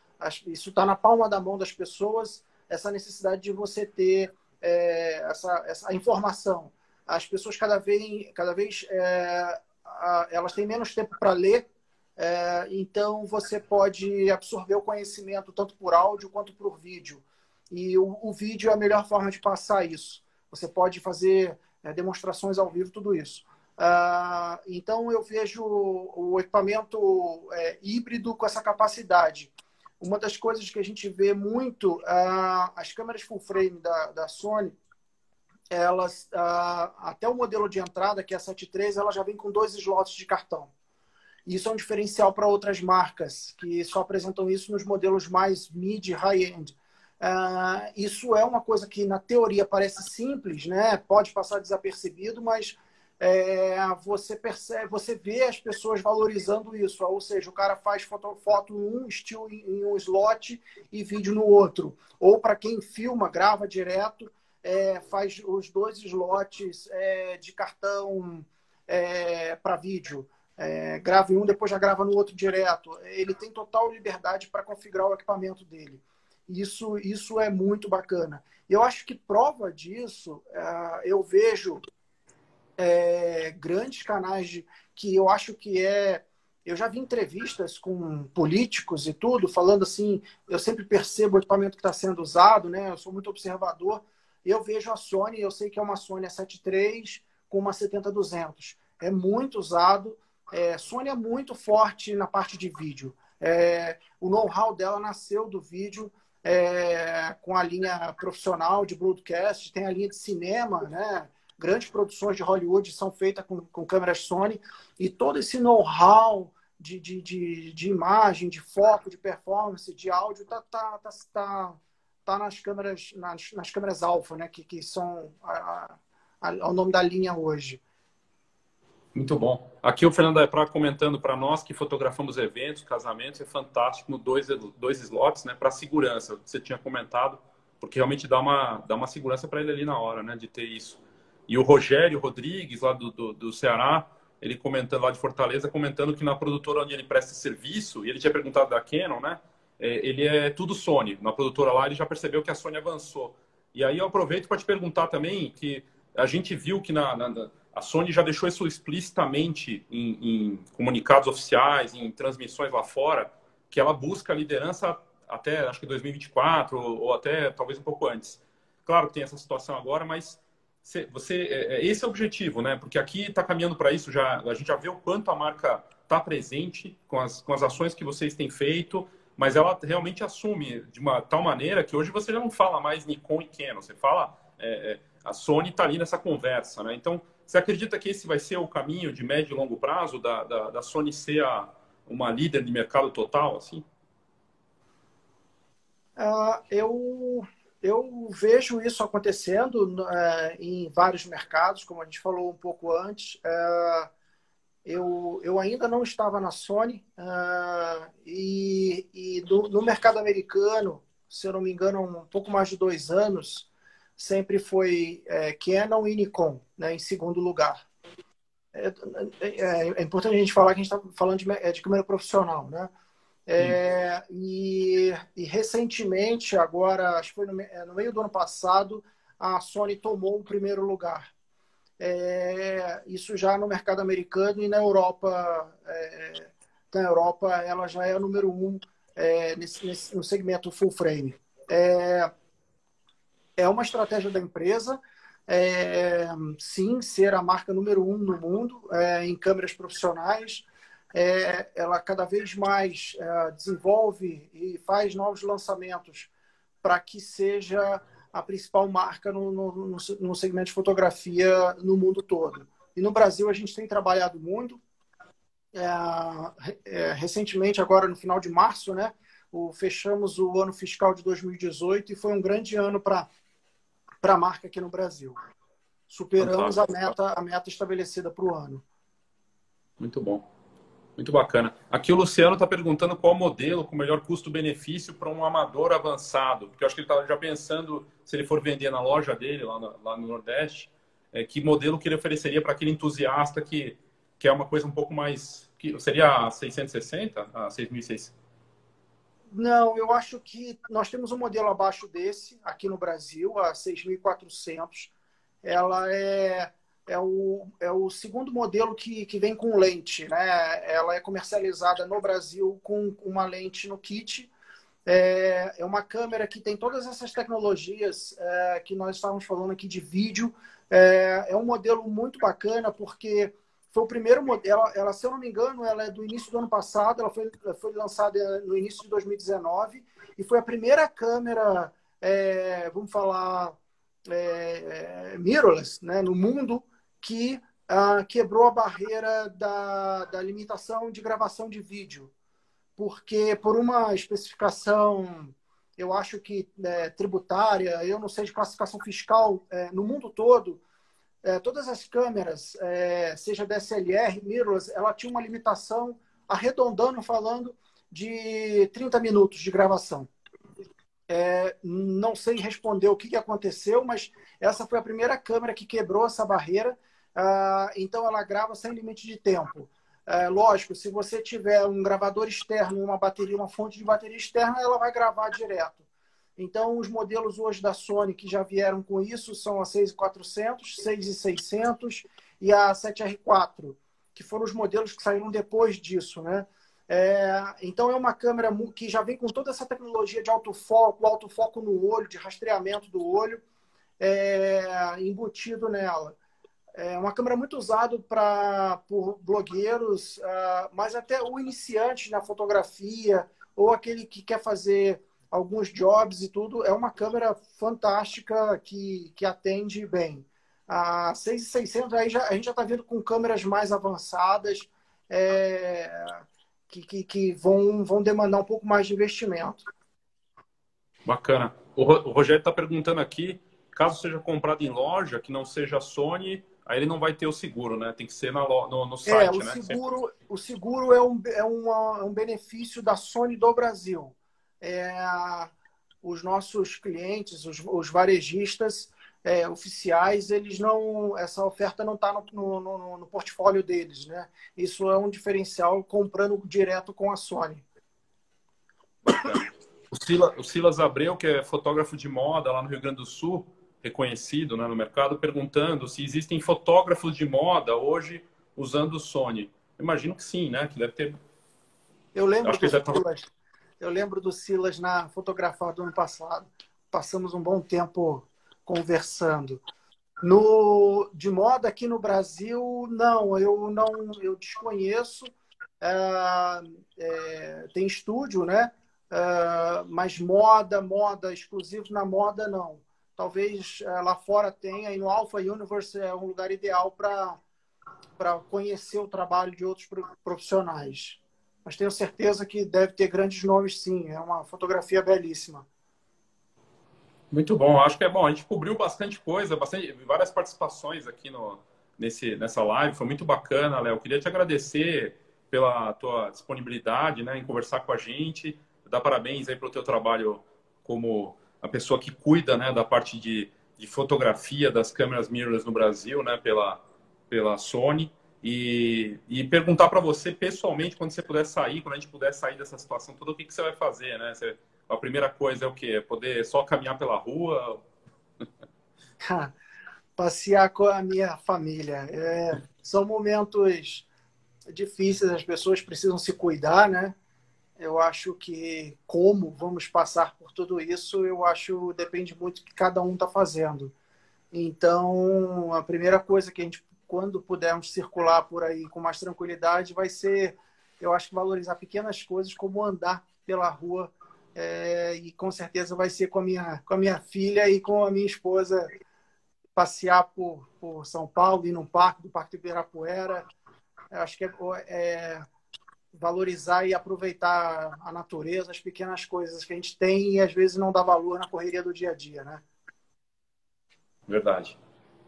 Isso está na palma da mão das pessoas, essa necessidade de você ter é, essa, essa informação. As pessoas cada vez, cada vez é, elas têm menos tempo para ler, é, então, você pode absorver o conhecimento tanto por áudio quanto por vídeo. E o, o vídeo é a melhor forma de passar isso. Você pode fazer é, demonstrações ao vivo, tudo isso. Uh, então, eu vejo o equipamento é, híbrido com essa capacidade. Uma das coisas que a gente vê muito, uh, as câmeras full frame da, da Sony, elas, uh, até o modelo de entrada, que é a 7.3, ela já vem com dois slots de cartão. Isso é um diferencial para outras marcas que só apresentam isso nos modelos mais mid, high-end. Uh, isso é uma coisa que na teoria parece simples, né? Pode passar desapercebido, mas é, você percebe, você vê as pessoas valorizando isso. Ou seja, o cara faz foto, foto um estilo em um slot e vídeo no outro. Ou para quem filma, grava direto, é, faz os dois slots é, de cartão é, para vídeo é, grava em um, depois já grava no outro direto. Ele tem total liberdade para configurar o equipamento dele. Isso, isso é muito bacana. Eu acho que prova disso, é, eu vejo é, grandes canais de, que eu acho que é. Eu já vi entrevistas com políticos e tudo, falando assim. Eu sempre percebo o equipamento que está sendo usado, né? Eu sou muito observador. Eu vejo a Sony, eu sei que é uma Sony A73 com uma 70-200. É muito usado é, Sony é muito forte na parte de vídeo. É, o know-how dela nasceu do vídeo é, com a linha profissional de broadcast, tem a linha de cinema, né? Grandes produções de Hollywood são feitas com, com câmeras Sony e todo esse know-how de, de, de, de, imagem, de foco, de performance, de áudio tá, tá, tá, tá, tá nas câmeras nas, nas câmeras alfa, né? Que, que são a, a, a, o nome da linha hoje. Muito bom. Aqui o Fernando Epra comentando para nós que fotografamos eventos, casamentos, é fantástico dois, dois slots, né, para segurança. Você tinha comentado, porque realmente dá uma, dá uma segurança para ele ali na hora, né, de ter isso. E o Rogério Rodrigues, lá do, do, do Ceará, ele comentando lá de Fortaleza, comentando que na produtora onde ele presta serviço, e ele tinha perguntado da Canon, né, é, ele é tudo Sony. Na produtora lá ele já percebeu que a Sony avançou. E aí eu aproveito para te perguntar também que a gente viu que na, na a Sony já deixou isso explicitamente em, em, comunicados oficiais, em transmissões lá fora, que ela busca a liderança até, acho que 2024, ou, ou até talvez um pouco antes. Claro que tem essa situação agora, mas você, é, é, esse é o objetivo, né? Porque aqui está caminhando para isso já. A gente já vê o quanto a marca está presente com as, com as ações que vocês têm feito, mas ela realmente assume de uma tal maneira que hoje você já não fala mais Nikon e Canon, você fala é, é a Sony está ali nessa conversa, né? Então, você acredita que esse vai ser o caminho de médio e longo prazo da, da, da Sony ser a, uma líder de mercado total, assim? Uh, eu eu vejo isso acontecendo uh, em vários mercados, como a gente falou um pouco antes. Uh, eu, eu ainda não estava na Sony uh, e, e do, no mercado americano, se eu não me engano, um pouco mais de dois anos, sempre foi é, Canon e Nikon, né, em segundo lugar. É, é, é, importante a gente falar que a gente está falando de, é, de câmera profissional, né? É, e, e, recentemente, agora, acho que foi no, é, no, meio do ano passado, a Sony tomou o primeiro lugar. É, isso já no mercado americano e na Europa, é, na Europa ela já é o número um é, nesse, nesse, no segmento full frame. É, é uma estratégia da empresa, sim, ser a marca número um no mundo em câmeras profissionais é, ela cada vez mais é, desenvolve e faz novos lançamentos para que seja a principal marca no, no, no, segmento de fotografia no mundo todo. E no Brasil a gente tem trabalhado muito. É, é, recentemente, agora no final de março, né, o, fechamos o ano fiscal de 2018 e foi um grande ano para a marca aqui no Brasil. Superamos a meta, a meta estabelecida para o ano. Muito bom. Muito bacana. Aqui o Luciano está perguntando qual modelo com melhor custo-benefício para um amador avançado. Porque eu acho que ele está já pensando, se ele for vender na loja dele, lá no, lá no Nordeste, é, que modelo que ele ofereceria para aquele entusiasta que, que é uma coisa um pouco mais. Que, seria a 660? A 6.600? Não, eu acho que nós temos um modelo abaixo desse aqui no Brasil, a 6.400. Ela é é o, é o segundo modelo que, que vem com lente. Né? Ela é comercializada no Brasil com uma lente no kit. É, é uma câmera que tem todas essas tecnologias é, que nós estávamos falando aqui de vídeo. É, é um modelo muito bacana porque foi o primeiro modelo. Ela, ela, se eu não me engano, ela é do início do ano passado. Ela foi, foi lançada no início de 2019 e foi a primeira câmera, é, vamos falar, é, é, mirrorless, né, no mundo que ah, quebrou a barreira da, da limitação de gravação de vídeo. Porque, por uma especificação, eu acho que é, tributária, eu não sei de classificação fiscal, é, no mundo todo, é, todas as câmeras, é, seja DSLR, mirrorless, ela tinha uma limitação, arredondando, falando, de 30 minutos de gravação. É, não sei responder o que, que aconteceu, mas essa foi a primeira câmera que quebrou essa barreira ah, então ela grava sem limite de tempo. É, lógico, se você tiver um gravador externo, uma bateria, uma fonte de bateria externa, ela vai gravar direto. Então, os modelos hoje da Sony que já vieram com isso são a 6400, 6600 e a 7R4, que foram os modelos que saíram depois disso, né? É, então, é uma câmera que já vem com toda essa tecnologia de autofoco, autofoco no olho, de rastreamento do olho, é, embutido nela. É uma câmera muito usada pra, por blogueiros, uh, mas até o iniciante na fotografia, ou aquele que quer fazer alguns jobs e tudo, é uma câmera fantástica que, que atende bem. A 6600 aí já, a gente já está vendo com câmeras mais avançadas é, que, que, que, vão, vão demandar um pouco mais de investimento. Bacana. O Rogério está perguntando aqui, caso seja comprado em loja, que não seja Sony, aí ele não vai ter o seguro, né? Tem que ser na, no, no site, é, o né? Seguro, o seguro é um, é, uma, é um benefício da Sony do Brasil. É, os nossos clientes, os, os varejistas é, oficiais, eles não, essa oferta não está no, no, no, portfólio deles, né? Isso é um diferencial comprando direto com a Sony. O, Silas, o Silas Abreu, que é fotógrafo de moda lá no Rio Grande do Sul, reconhecido né, no mercado, perguntando se existem fotógrafos de moda hoje usando o Sony. Imagino que sim, né? Que deve ter. Eu lembro do Silas. Eu lembro do Silas na fotografar do ano passado. Passamos um bom tempo conversando. No de moda aqui no Brasil, não, eu não, eu desconheço. É, é, tem estúdio, né? É, mas moda, moda exclusivo na moda não. Talvez é, lá fora tenha e no Alpha Universe é um lugar ideal para para conhecer o trabalho de outros profissionais. Mas tenho certeza que deve ter grandes nomes, sim. É uma fotografia belíssima. Muito bom. Acho que é bom. A gente cobriu bastante coisa, bastante, várias participações aqui no, nesse, nessa live. Foi muito bacana, Léo. Queria te agradecer pela tua disponibilidade né, em conversar com a gente. Dar parabéns aí pelo teu trabalho como a pessoa que cuida né, da parte de, de fotografia das câmeras mirrorless no Brasil, né, pela, pela Sony e, e perguntar para você pessoalmente, quando você puder sair, quando a gente puder sair dessa situação toda, o que, que você vai fazer, né? Você, a primeira coisa é o quê? Poder só caminhar pela rua? Passear com a minha família. É, são momentos difíceis, as pessoas precisam se cuidar, né? Eu acho que como vamos passar por tudo isso, eu acho depende muito do que cada um está fazendo. Então, a primeira coisa que a gente quando pudermos circular por aí com mais tranquilidade, vai ser, eu acho que valorizar pequenas coisas como andar pela rua é, e com certeza vai ser com a minha com a minha filha e com a minha esposa passear por, por São Paulo ir num parque do Parque do Ibirapuera. Eu acho que é, é valorizar e aproveitar a natureza as pequenas coisas que a gente tem e às vezes não dá valor na correria do dia a dia né? Verdade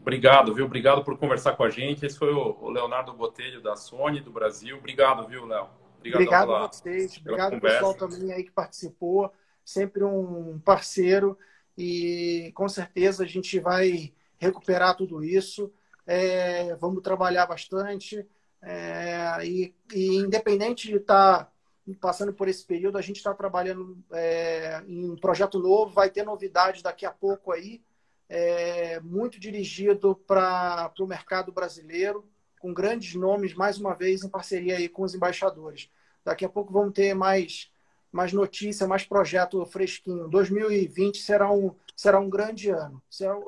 Obrigado, viu? Obrigado por conversar com a gente. Esse foi o Leonardo Botelho, da Sony, do Brasil. Obrigado, viu, Léo? Obrigado, Obrigado pela, a vocês. Obrigado, pessoal, também aí que participou. Sempre um parceiro. E com certeza a gente vai recuperar tudo isso. É, vamos trabalhar bastante. É, e, e, independente de estar tá passando por esse período, a gente está trabalhando é, em um projeto novo. Vai ter novidades daqui a pouco aí é, muito dirigido para o mercado brasileiro, com grandes nomes, mais uma vez, em parceria aí com os embaixadores. Daqui a pouco vamos ter mais, mais notícia, mais projeto fresquinho. 2020 será um, será um grande ano.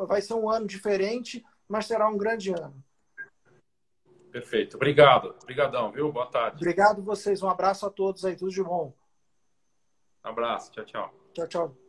Vai ser um ano diferente, mas será um grande ano. Perfeito. Obrigado. Obrigadão, viu? Boa tarde. Obrigado vocês. Um abraço a todos aí. Tudo de bom. Um abraço. Tchau, tchau. Tchau, tchau.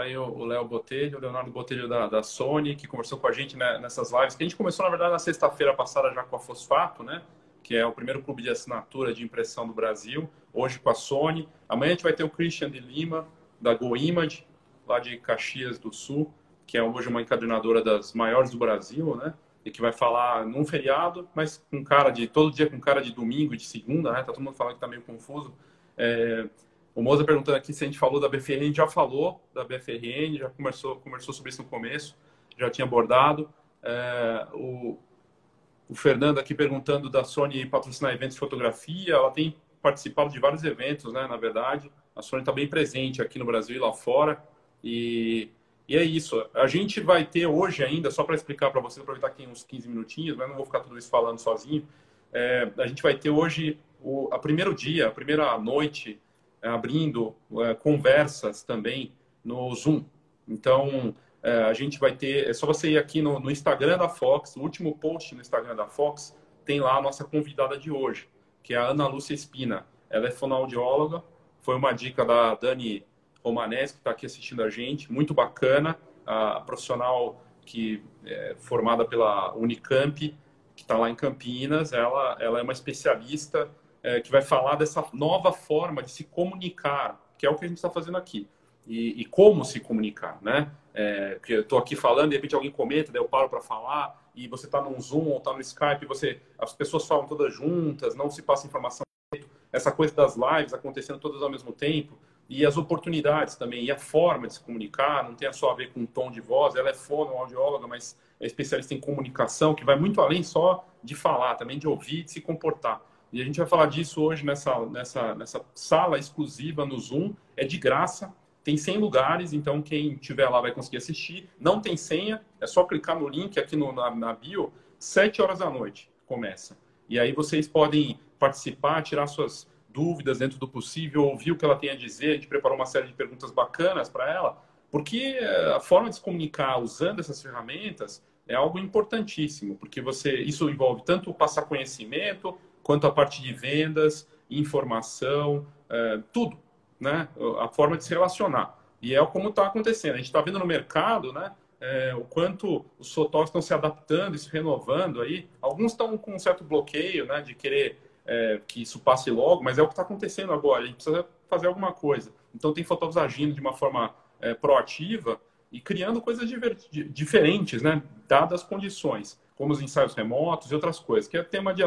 Tá aí o Léo Botelho, o Leonardo Botelho da, da Sony, que conversou com a gente né, nessas lives, que a gente começou, na verdade, na sexta-feira passada já com a Fosfato, né? Que é o primeiro clube de assinatura de impressão do Brasil, hoje com a Sony. Amanhã a gente vai ter o Christian de Lima, da GoImage, lá de Caxias do Sul, que é hoje uma encadernadora das maiores do Brasil, né? E que vai falar num feriado, mas com cara de todo dia com cara de domingo, de segunda, né? Tá todo mundo falando que tá meio confuso. É, o Moza perguntando aqui se a gente falou da BFRN, a gente já falou da BFRN, já conversou, conversou sobre isso no começo, já tinha abordado. É, o, o Fernando aqui perguntando da Sony patrocinar eventos de fotografia, ela tem participado de vários eventos, né, na verdade. A Sony está bem presente aqui no Brasil e lá fora. E, e é isso. A gente vai ter hoje ainda, só para explicar para vocês, aproveitar aqui uns 15 minutinhos, mas não vou ficar tudo isso falando sozinho. É, a gente vai ter hoje o a primeiro dia, a primeira noite abrindo é, conversas também no Zoom. Então, é, a gente vai ter. É só você ir aqui no, no, Instagram da Fox, o último post no Instagram da Fox, tem lá a nossa convidada de hoje, que é a Ana Lúcia Espina. Ela é fonoaudióloga, foi uma dica da Dani Romanes, que está aqui assistindo a gente, muito bacana, a profissional que é formada pela Unicamp, que está lá em Campinas, ela, ela é uma especialista é, que vai falar dessa nova forma de se comunicar, que é o que a gente está fazendo aqui. E, e, como se comunicar, né? É, que eu estou aqui falando, de repente alguém comenta, daí eu paro para falar, e você está num Zoom ou está no Skype, você, as pessoas falam todas juntas, não se passa informação. Essa coisa das lives acontecendo todas ao mesmo tempo, e as oportunidades também, e a forma de se comunicar, não tem só a ver com o tom de voz, ela é fono, audióloga, mas é especialista em comunicação, que vai muito além só de falar, também de ouvir, de se comportar. E a gente vai falar disso hoje nessa, nessa, nessa sala exclusiva no Zoom. É de graça. Tem 100 lugares, então quem tiver lá vai conseguir assistir. Não tem senha, é só clicar no link aqui no, na, na bio. 7 horas da noite começa. E aí vocês podem participar, tirar suas dúvidas dentro do possível, ouvir o que ela tem a dizer. A gente preparou uma série de perguntas bacanas para ela, porque eh, a forma de se comunicar usando essas ferramentas é algo importantíssimo, porque você isso envolve tanto passar conhecimento quanto a parte de vendas, informação, é, tudo, né? A forma de se relacionar. E é como está acontecendo. A gente está vendo no mercado, né? É, o quanto os sotórios estão se adaptando se renovando aí. Alguns estão com um certo bloqueio, né? De querer é, que isso passe logo, mas é o que está acontecendo agora. A gente precisa fazer alguma coisa. Então tem fotógrafos agindo de uma forma é, proativa e criando coisas diferentes, né? Dadas as condições, como os ensaios remotos e outras coisas, que é tema de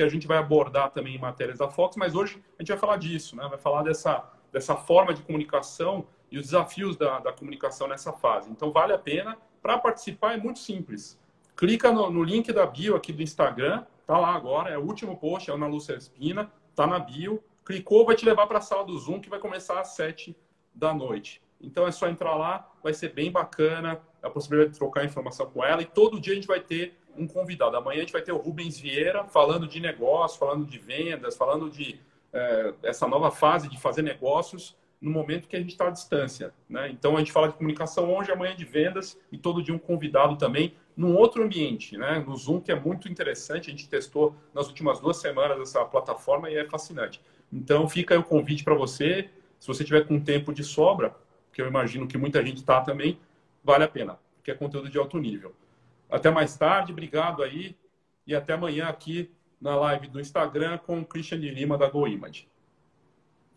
que a gente vai abordar também em matérias da Fox, mas hoje a gente vai falar disso, né? Vai falar dessa, dessa forma de comunicação e os desafios da, da comunicação nessa fase. Então, vale a pena. Para participar é muito simples. Clica no, no, link da bio aqui do Instagram, tá lá agora, é o último post, é o Ana Lúcia Espina, tá na bio. Clicou, vai te levar para a sala do Zoom, que vai começar às 7 da noite. Então é só entrar lá, vai ser bem bacana, a possibilidade de trocar informação com ela. E todo dia a gente vai ter um convidado. Amanhã a gente vai ter o Rubens Vieira falando de negócio, falando de vendas, falando de é, essa nova fase de fazer negócios no momento que a gente está à distância. Né? Então a gente fala de comunicação hoje, amanhã de vendas e todo dia um convidado também num outro ambiente, né? no Zoom, que é muito interessante. A gente testou nas últimas duas semanas essa plataforma e é fascinante. Então fica o convite para você. Se você tiver com tempo de sobra, que eu imagino que muita gente está também, vale a pena, porque é conteúdo de alto nível. Até mais tarde, obrigado aí e até amanhã aqui na live do Instagram com o Christian de Lima da GoImage.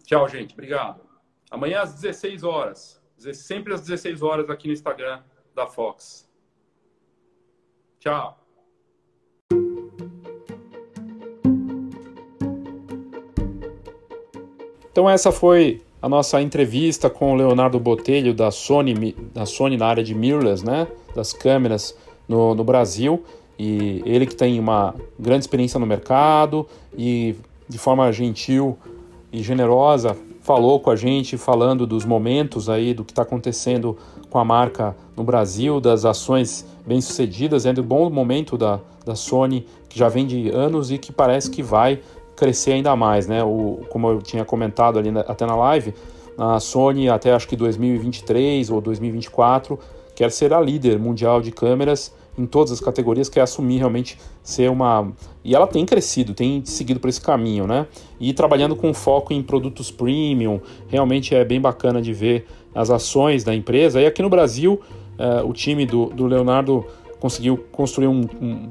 Tchau, gente. Obrigado. Amanhã às 16 horas. Sempre às 16 horas aqui no Instagram da Fox. Tchau. Então essa foi a nossa entrevista com o Leonardo Botelho da Sony, da Sony na área de mirrorless, né, das câmeras no, no Brasil. E ele que tem uma grande experiência no mercado e de forma gentil e generosa falou com a gente falando dos momentos aí do que está acontecendo com a marca no Brasil, das ações bem sucedidas, é do bom momento da, da Sony que já vem de anos e que parece que vai crescer ainda mais, né? O, como eu tinha comentado ali na, até na live, a Sony até acho que 2023 ou 2024 quer ser a líder mundial de câmeras em todas as categorias, quer assumir realmente ser uma. E ela tem crescido, tem seguido por esse caminho, né? E trabalhando com foco em produtos premium, realmente é bem bacana de ver as ações da empresa. E aqui no Brasil, uh, o time do, do Leonardo conseguiu construir um, um,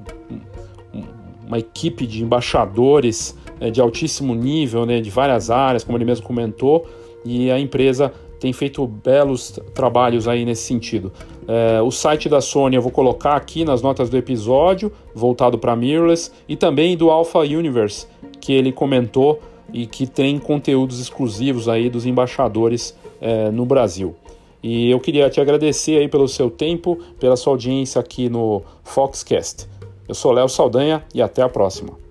um, uma equipe de embaixadores uh, de altíssimo nível, né, de várias áreas, como ele mesmo comentou, e a empresa tem feito belos trabalhos aí nesse sentido. É, o site da Sony eu vou colocar aqui nas notas do episódio, voltado para mirrorless, e também do Alpha Universe, que ele comentou e que tem conteúdos exclusivos aí dos embaixadores é, no Brasil. E eu queria te agradecer aí pelo seu tempo, pela sua audiência aqui no Foxcast. Eu sou Léo Saldanha e até a próxima.